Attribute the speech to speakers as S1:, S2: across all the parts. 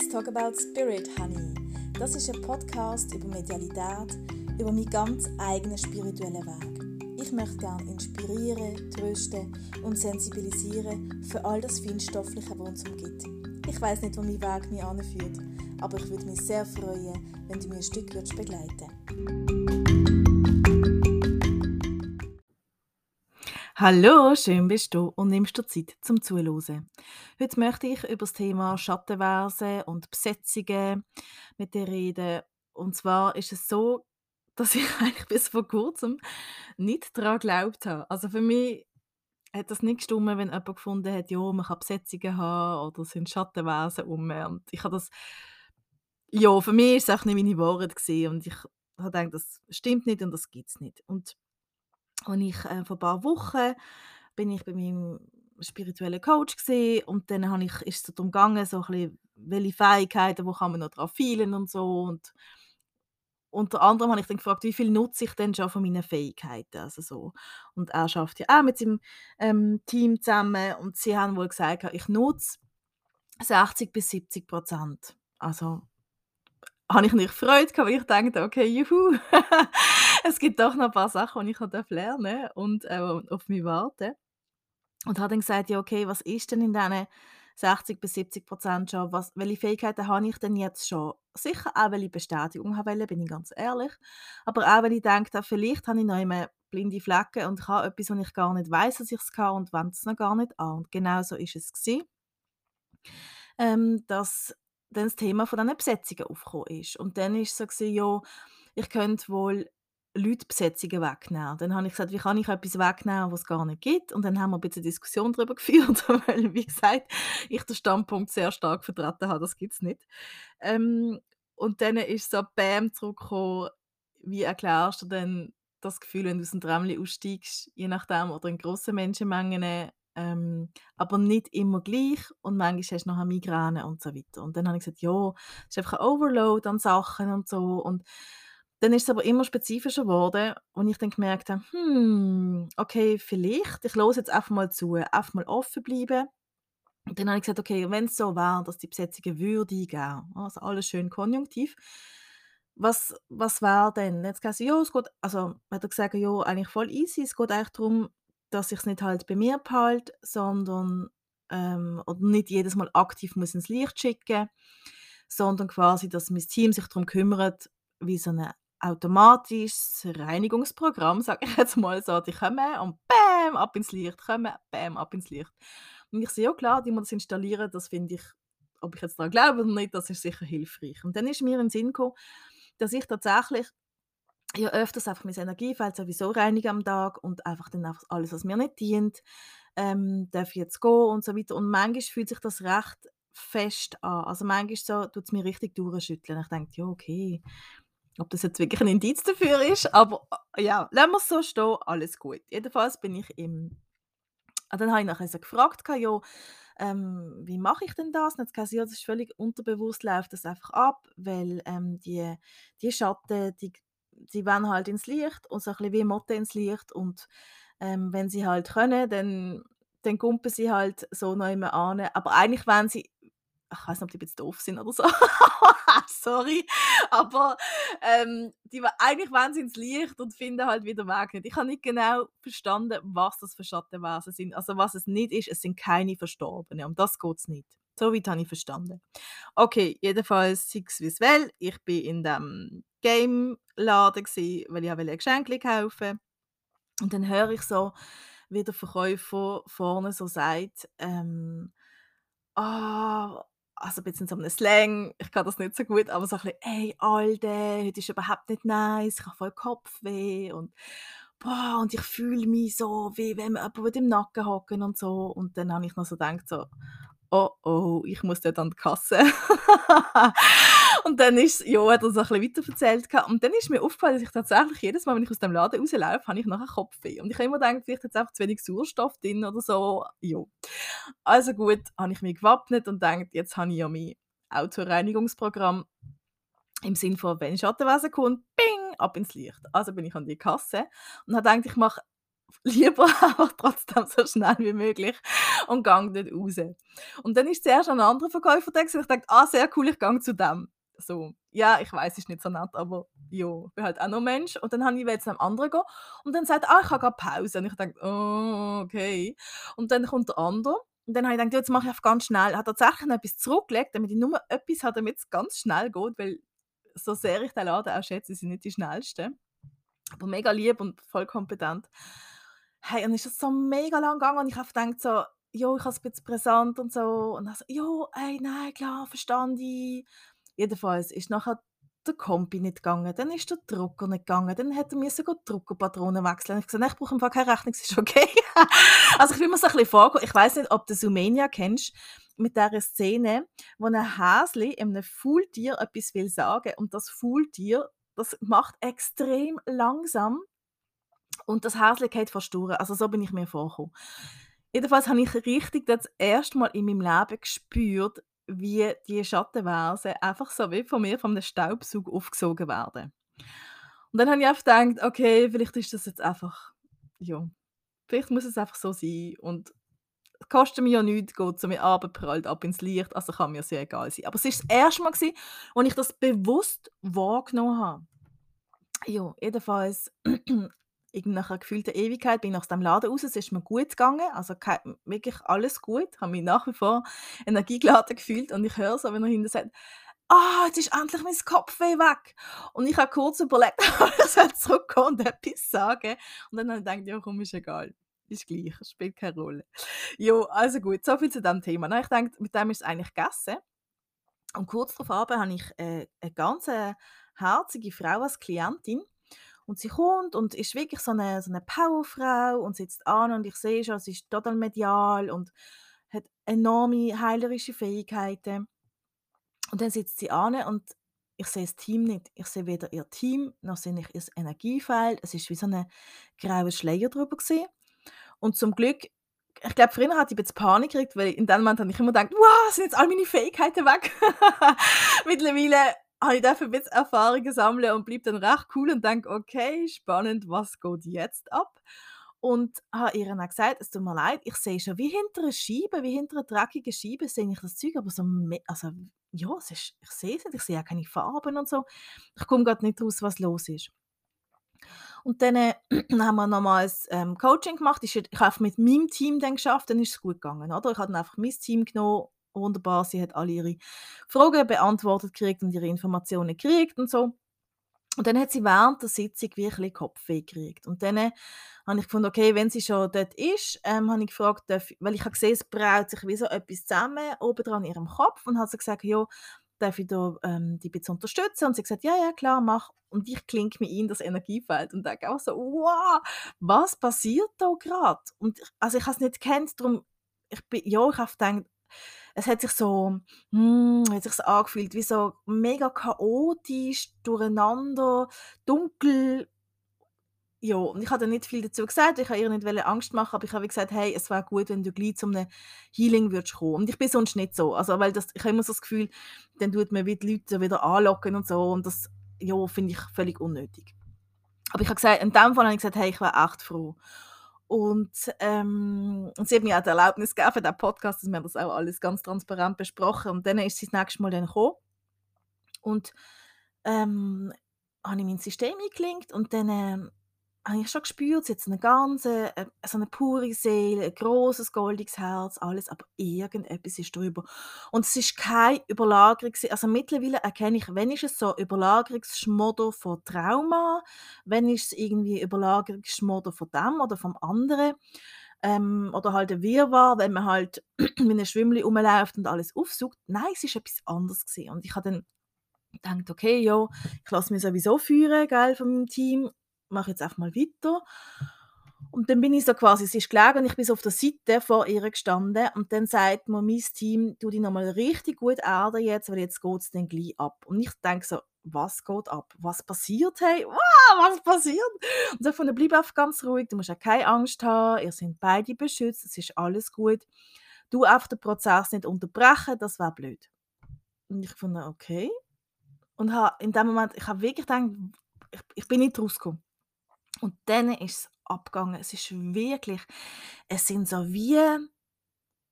S1: Let's Talk About Spirit, Honey. Das ist ein Podcast über Medialität, über meinen ganz eigenen spirituellen Weg. Ich möchte gerne inspirieren, trösten und sensibilisieren für all das Feinstoffliche, was uns umgibt. Ich weiß nicht, wo mein Weg mich anführt, aber ich würde mich sehr freuen, wenn du mir ein Stück begleiten würdest.
S2: Hallo, schön bist du und nimmst dir Zeit zum Zuhören. Heute möchte ich über das Thema Schattenverse und Besetzungen mit dir reden. Und zwar ist es so, dass ich eigentlich bis vor kurzem nicht daran geglaubt habe. Also für mich hat das nicht gestimmt, wenn jemand gefunden hat, ja, man kann Besetzungen haben oder es sind Schattenwesen um. Und ich habe das, ja, für mich ist es auch nicht meine gewesen. und ich habe gedacht, das stimmt nicht und das gibt es nicht. Und und ich äh, vor ein paar Wochen bin ich bei meinem spirituellen Coach gesehen und dann habe ich, ist es darum gegangen, so ein bisschen, welche Fähigkeiten, wo kann man noch drauf feilen und so und unter anderem habe ich dann gefragt, wie viel nutze ich denn schon von meinen Fähigkeiten, also so. Und er schafft ja auch mit seinem ähm, Team zusammen und sie haben wohl gesagt, ich nutze 60 bis 70 Prozent. Also habe ich nicht Freude weil ich dachte, okay, juhu, es gibt doch noch ein paar Sachen, die ich lernen darf und äh, auf mich warten. Und habe dann gesagt, ja, okay, was ist denn in diesen 60 bis 70 Prozent schon, was, welche Fähigkeiten habe ich denn jetzt schon? Sicher auch, welche Bestätigung haben wollte, bin ich ganz ehrlich. Aber auch, weil ich denke, vielleicht habe ich noch immer blinde Flecken und ich habe etwas, was ich gar nicht weiß, dass ich es kann und wende es noch gar nicht an. Und genau so ist es gewesen. Ähm, dass dann das Thema von diesen Besetzungen aufgekommen ist. Und dann war es so, gewesen, ja, ich könnte wohl Leute Besetzungen wegnehmen. Dann habe ich gesagt, wie kann ich etwas wegnehmen, was es gar nicht gibt? Und dann haben wir ein bisschen Diskussion darüber geführt, weil, wie gesagt, ich den Standpunkt sehr stark vertreten habe, das gibt es nicht. Ähm, und dann ist so Bam zurückgekommen, wie erklärst du denn das Gefühl, wenn du aus dem Tramli aussteigst, je nachdem, oder in grossen Menschenmengen, ähm, aber nicht immer gleich und manchmal hast du noch Migräne und so weiter. Und dann habe ich gesagt, ja, es ist einfach ein Overload an Sachen und so und dann ist es aber immer spezifischer geworden und ich dann gemerkt habe, hm, okay, vielleicht, ich los jetzt einfach mal zu, einfach mal offen bleiben. Und dann habe ich gesagt, okay, wenn es so wäre, dass die Besetzungen würdigen, also alles schön konjunktiv, was, was wäre denn? Jetzt gesagt, ja, es geht, also hat er gesagt, ja, eigentlich voll easy, es geht eigentlich darum, dass ich es nicht halt bei mir behalte, sondern ähm, nicht jedes Mal aktiv muss ins Licht schicken, sondern quasi, dass mein Team sich darum kümmert, wie so ein automatisches Reinigungsprogramm, sage ich jetzt mal so, die kommen und bam, ab ins Licht, kommen, bam, ab ins Licht. Und ich sehe, ja klar, die muss das installieren, das finde ich, ob ich jetzt daran glaube oder nicht, das ist sicher hilfreich. Und dann ist mir in den Sinn gekommen, dass ich tatsächlich ja öfters einfach mein Energiefeld sowieso reinige am Tag und einfach dann einfach alles, was mir nicht dient, ähm, darf jetzt gehen und so weiter. Und manchmal fühlt sich das recht fest an. Also manchmal so, tut es mir richtig durchschütteln. Ich denke, ja, okay, ob das jetzt wirklich ein Indiz dafür ist, aber äh, ja, lassen wir es so stehen, alles gut. Jedenfalls bin ich im... Ah, dann habe ich nachher so gefragt, ja, ähm, wie mache ich denn das? Jetzt gesagt, ja, das ist völlig unterbewusst, läuft das einfach ab, weil ähm, die, die Schatten, die sie wollen halt ins Licht und so ein bisschen wie Motte ins Licht und ähm, wenn sie halt können, dann, dann kumpen sie halt so noch immer an. Aber eigentlich wenn sie, ich weiß nicht, ob die jetzt doof sind oder so, sorry, aber ähm, die, eigentlich wollen sie ins Licht und finden halt wieder Weg nicht. Ich habe nicht genau verstanden, was das für Schattenwesen sind. Also was es nicht ist, es sind keine Verstorbenen, um das geht es nicht. So weit habe ich verstanden. Okay, jedenfalls es wie es will. Ich bin in dem Game-Laden, weil ich ein Geschenke kaufen Und dann höre ich so, wie der Verkäufer vorne so sagt, ähm, ah, also ein bisschen so einem Slang, ich kann das nicht so gut, aber so ein bisschen, «Ey, Alter, heute ist überhaupt nicht nice, ich habe voll Kopfweh» und «Boah, und ich fühle mich so, wie wenn mir jemand im Nacken hocken» und so. Und dann habe ich noch so gedacht so oh oh, ich muss dort an die Kasse. und dann ist, ja, hat er so ein bisschen weiter erzählt. Und dann ist mir aufgefallen, dass ich tatsächlich jedes Mal, wenn ich aus dem Laden rauslaufe, habe ich nachher Kopfweh. Und ich habe immer gedacht, vielleicht hat es einfach zu wenig Sauerstoff drin oder so. Ja. Also gut, habe ich mich gewappnet und gedacht, jetzt habe ich ja mein Autoreinigungsprogramm im Sinne von, wenn Schattenwesen kommt, bing, ab ins Licht. Also bin ich an die Kasse und habe gedacht, ich mache lieber aber trotzdem so schnell wie möglich und gehe dort raus. Und dann ist zuerst ein anderer Verkäufer da und ich dachte, ah, sehr cool, ich gehe zu dem. So, ja, ich weiß, ist nicht so nett, aber ja, ich bin halt auch noch Mensch. Und dann habe ich jetzt einem anderen gehen und dann sagt ah, ich habe gerade Pause. Und ich dachte, oh, okay. Und dann kommt der andere und dann habe ich gedacht, jetzt mache ich einfach ganz schnell. Hat tatsächlich etwas zurückgelegt, damit ich nur etwas habe, damit es ganz schnell geht, weil so sehr ich den Laden auch schätze, sind nicht die schnellsten. Aber mega lieb und voll kompetent. Hey, und ist das so mega lang gegangen und ich habe gedacht so, jo, ich habe es ein bisschen präsent und so. Und dann so, jo, ey, nein, klar, verstand ich. Jedenfalls ist nachher der Kompi nicht gegangen, dann ist der Drucker nicht gegangen, dann hätte er die Druckerpatronen wechseln. Ich gesagt, ich brauche einfach keine Rechnung, es ist okay. also ich will mir so ein bisschen vorkommen, ich weiß nicht, ob du Sumenia kennst, mit dieser Szene, wo ein Häsli einem Faultier etwas will sagen und das Faultier, das macht extrem langsam und das Häsli geht verstorben. Also so bin ich mir vorgekommen. Jedenfalls habe ich richtig das erste Mal in meinem Leben gespürt, wie die Schattenwesen einfach so wie von mir von einem Staubsauger aufgesogen werden. Und dann habe ich einfach gedacht, okay, vielleicht ist das jetzt einfach, ja, vielleicht muss es einfach so sein und es kostet mir ja nichts, geht zu mir abprallt ab ins Licht, also kann mir sehr egal sein. Aber es war das erste Mal, als ich das bewusst wahrgenommen habe. Ja, jedenfalls nach einer gefühlten Ewigkeit bin ich aus dem Laden raus, es ist mir gut gegangen, also wirklich alles gut, habe mich nach wie vor energiegeladen gefühlt und ich höre so, wenn er hinten sagt, ah, jetzt ist endlich mein Kopfweh weg. Und ich habe kurz überlegt, ob ich zurückkommen und etwas sagen. Und dann habe ich gedacht, ja komm, ist egal. Ist gleich, spielt keine Rolle. Jo, also gut, so viel zu diesem Thema. ich denke, mit dem ist es eigentlich gegessen. Und kurz darauf habe ich äh, eine ganz äh, herzige Frau als Klientin. Und sie kommt und ist wirklich so eine, so eine Powerfrau und sitzt an und ich sehe schon, sie ist total medial und hat enorme heilerische Fähigkeiten. Und dann sitzt sie an und ich sehe das Team nicht. Ich sehe weder ihr Team, noch sehe ich ihr Energiefeld. Es ist wie so ein grauer Schleier drüber gewesen. Und zum Glück, ich glaube, früher hatte ich bisschen Panik gekriegt, weil in dem Moment habe ich immer gedacht, wow, sind jetzt all meine Fähigkeiten weg. Mittlerweile habe ich dafür bisschen Erfahrungen sammeln und blieb dann recht cool und denke, okay, spannend, was geht jetzt ab? Und habe ihr dann gesagt, es tut mir leid, ich sehe schon wie hinter einer Scheibe, wie hinter einer dreckigen Scheibe sehe ich das Zeug, aber so, also, ja, ist, ich sehe es nicht, ich sehe auch keine Farben und so. Ich komme gerade nicht raus, was los ist. Und dann äh, haben wir nochmal ein ähm, Coaching gemacht. Ich, ich habe mit meinem Team dann geschafft, dann ist es gut gegangen. Oder? Ich habe dann einfach mein Team genommen wunderbar. Sie hat alle ihre Fragen beantwortet gekriegt und ihre Informationen gekriegt und so. Und dann hat sie während der Sitzung wirklich Kopfweh gekriegt. Und dann äh, habe ich gefunden, okay, wenn sie schon dort ist, ähm, habe ich gefragt, darf, weil ich habe gesehen, es braut sich wie so etwas zusammen oben dran in ihrem Kopf und hat sie gesagt, ja, darf ich da ähm, die bitte unterstützen? Und sie hat gesagt, ja, ja, klar, mach. Und ich klinke mir in das Energiefeld und denke auch so, wow, was passiert da gerade? Und also ich habe es nicht kennt, darum, ich bin, ja, ich habe gedacht, es hat sich so, hm, hat sich angefühlt, wie so mega chaotisch, durcheinander, dunkel. Ja, und ich habe nicht viel dazu gesagt, ich wollte ihr nicht Angst machen, aber ich habe gesagt, hey, es wäre gut, wenn du gleich zu einem Healing würdest kommen. Und ich bin sonst nicht so, also weil das, ich habe immer so das Gefühl, dann tut man die Leute wieder anlocken und so und das, ja, finde ich völlig unnötig. Aber ich habe gesagt, in dem Fall habe ich gesagt, hey, ich wäre echt froh. Und, ähm, sie hat mir auch die Erlaubnis gegeben diesen Podcast, dass wir das auch alles ganz transparent besprochen. Und dann ist sie das nächste Mal dann gekommen. Und ähm, habe ich mein System eingelinkt und dann ähm, habe ich schon gespürt, sie hat so eine ganze, äh, so eine pure Seele, ein großes goldiges Herz, alles, aber irgendetwas ist drüber. Und es ist keine Überlagerung. Also mittlerweile erkenne ich, wenn ist es so Überlagerungsschmodder von Trauma, wenn ist es irgendwie Überlagerungsschmodder von dem oder vom anderen. Ähm, oder halt ein Wirrwarr, wenn man halt mit einem Schwimmli rumläuft und alles aufsucht. Nein, es ist etwas anderes gewesen. Und ich habe dann gedacht, okay, ja, ich lasse mich sowieso führen, gell, von meinem Team mache jetzt einfach mal weiter. Und dann bin ich so quasi, sie ist gelegen und ich bin so auf der Seite vor ihr gestanden und dann sagt mir mein Team, du dich nochmal richtig gut erden jetzt, weil jetzt geht es dann gleich ab. Und ich denke so, was geht ab? Was passiert? Hey, wow, was passiert? Und so von bleib einfach ganz ruhig, du musst ja keine Angst haben, ihr seid beide beschützt, es ist alles gut. Du einfach den Prozess nicht unterbrechen, das wäre blöd. Und ich fand, okay. Und in dem Moment, ich habe wirklich gedacht, ich, ich bin nicht rausgekommen. Und dann ist es abgegangen. Es ist wirklich, es sind so wie,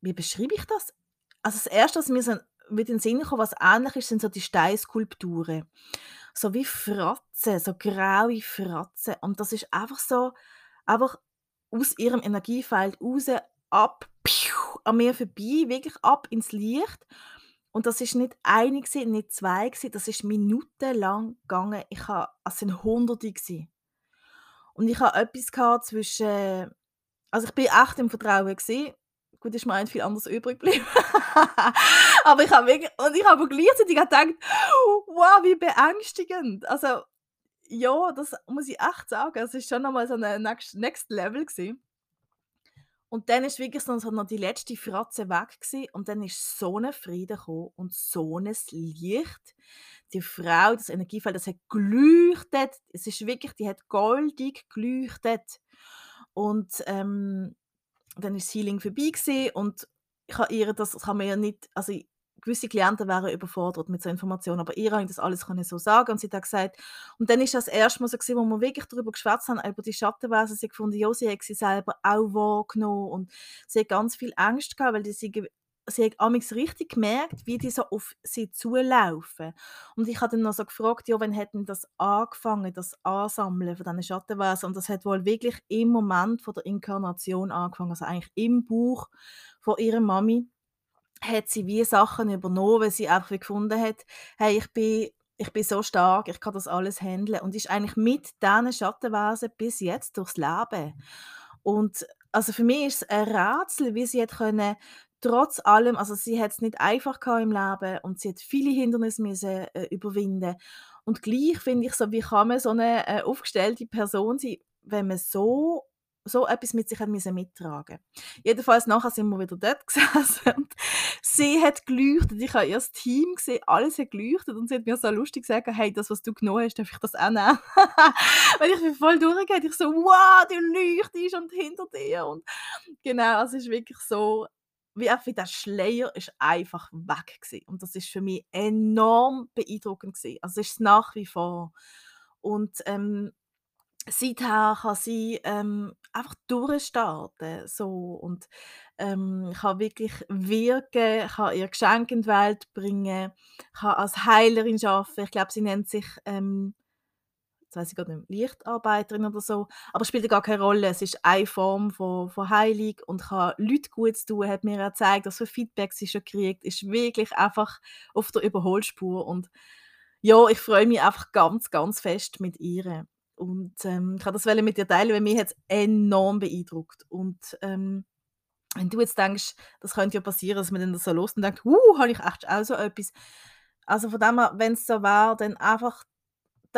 S2: wie beschreibe ich das? Also, das Erste, was mir so mit in den Sinn kommt, was ähnlich ist, sind so die Steinskulpturen. So wie Fratzen, so graue Fratzen. Und das ist einfach so einfach aus ihrem Energiefeld raus, ab, an mir vorbei, wirklich ab ins Licht. Und das ist nicht eine nicht zwei das ist minutenlang gegangen. Ich habe es sind Hunderte. Und ich habe etwas zwischen also ich bin echt im Vertrauen gewesen. Gut, ist mir eigentlich viel anderes übrig geblieben. aber ich habe und ich habe gleichzeitig gedacht, wow, wie beängstigend. Also ja, das muss ich echt sagen. Es ist schon nochmal so ein Next, Next Level gewesen. Und dann ist wirklich so noch die letzte Fratze weg gewesen, und dann ist so ein Frieden gekommen und so ein Licht. Die Frau, das Energiefeld, das hat geleuchtet. Es ist wirklich, die hat goldig geleuchtet. Und ähm, dann ist das Healing vorbei gewesen, und ich habe ihr das, das kann man ja nicht, also gewisse Klienten wären überfordert mit so Informationen, aber ihr habt das alles können so sagen und sie hat gesagt, und dann ist das erste Mal so gewesen, wo wir wirklich darüber geschwätzt haben, über die Schattenwesen, sie gefunden, ja, sie hat sie selber auch wahrgenommen und sie hat ganz viel Angst gehabt, weil sie sie hat amigs richtig gemerkt, wie die so auf sie zulaufen. Und ich habe dann noch so gefragt, ja, wann hätten das angefangen, das Ansammeln von diesen Schattenwesen? Und das hat wohl wirklich im Moment von der Inkarnation angefangen, also eigentlich im Buch von ihrer Mami hat sie wie Sachen übernommen, weil sie einfach gefunden hat, hey, ich bin, ich bin so stark, ich kann das alles handeln und ist eigentlich mit diesen Schattenwesen bis jetzt durchs Leben. Und also für mich ist es ein Rätsel, wie sie hat können, trotz allem, also sie hat es nicht einfach im Leben und sie hat viele Hindernisse müssen, äh, überwinden und gleich finde ich so, wie kann man so eine äh, aufgestellte Person sein, wenn man so so etwas mit sich hat mittragen Jedenfalls nachher sind wir wieder dort gesessen sie hat geleuchtet. Ich habe ihr Team gesehen, alles hat geleuchtet und sie hat mir so lustig gesagt, hey, das, was du genommen hast, darf ich das auch nehmen? Weil ich bin voll durchgegangen. Ich so, wow, du leuchtest und hinter dir und genau, es ist wirklich so, wie der Schleier ist einfach weg gewesen. und das ist für mich enorm beeindruckend gewesen. Also es ist nach wie vor und ähm, seither kann sie ähm, einfach durchstarten so und ähm, kann wirklich wirken, kann ihr Geschenk in die Welt bringen, kann als Heilerin arbeiten. Ich glaube, sie nennt sich ähm, jetzt weiß ich gerade nicht, Lichtarbeiterin oder so, aber spielt gar keine Rolle. Es ist eine Form von, von Heilung und kann Leute gut tun, hat mir gezeigt, dass für Feedback sie schon kriegt, ist wirklich einfach auf der Überholspur und ja, ich freue mich einfach ganz, ganz fest mit ihr. Und ähm, ich kann das mit dir teilen, weil mich hat es enorm beeindruckt. Und ähm, wenn du jetzt denkst, das könnte ja passieren, dass man dann so los und denkt, uh, habe ich echt auch so etwas. Also von dem her, wenn es so war, dann einfach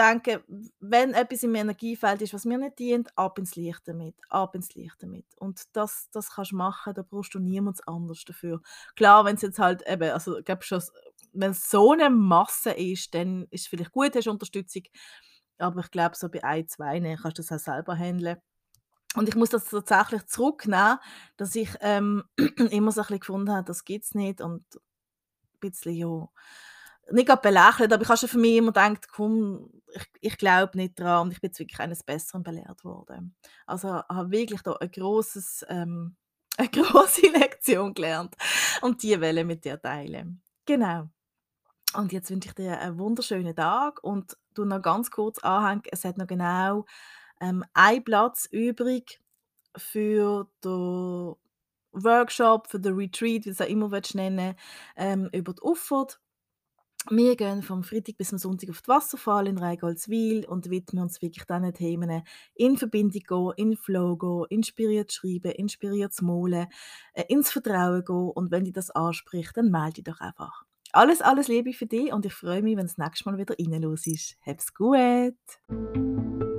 S2: denken, wenn etwas im Energiefeld ist, was mir nicht dient, ab ins Licht damit, ab ins Licht damit. Und das, das kannst du machen, da brauchst du niemand anderes dafür. Klar, wenn es jetzt halt eben, also ich glaube schon, wenn es so eine Masse ist, dann ist es vielleicht gut, hast du Unterstützung, aber ich glaube, so bei ein, zwei ne, kannst du das auch selber handeln. Und ich muss das tatsächlich zurücknehmen, dass ich ähm, immer so ein bisschen gefunden habe, das gibt es nicht und ein bisschen, ja, nicht gerade belächelt, aber ich habe schon für mich immer gedacht, komm, ich, ich glaube nicht dran und ich bin jetzt wirklich eines Besseren belehrt worden. Also habe wirklich da ein grosses, ähm, eine große Lektion gelernt und die Welle mit dir teilen. Genau. Und jetzt wünsche ich dir einen wunderschönen Tag und du noch ganz kurz anhängen, es hat noch genau ähm, ein Platz übrig für den Workshop, für den Retreat, wie du es auch immer nennen ähm, über die Uffert. Wir gehen vom Freitag bis zum Sonntag auf die Wasserfall in Reigoldswil und widmen uns wirklich diesen Themen in Verbindung gehen, in Flow gehen, inspiriert schreiben, inspiriert malen, äh, ins Vertrauen gehen und wenn dich das anspricht, dann melde dich doch einfach. Alles, alles Liebe für dich und ich freue mich, wenn es nächstes Mal wieder rein los ist. Hab's gut!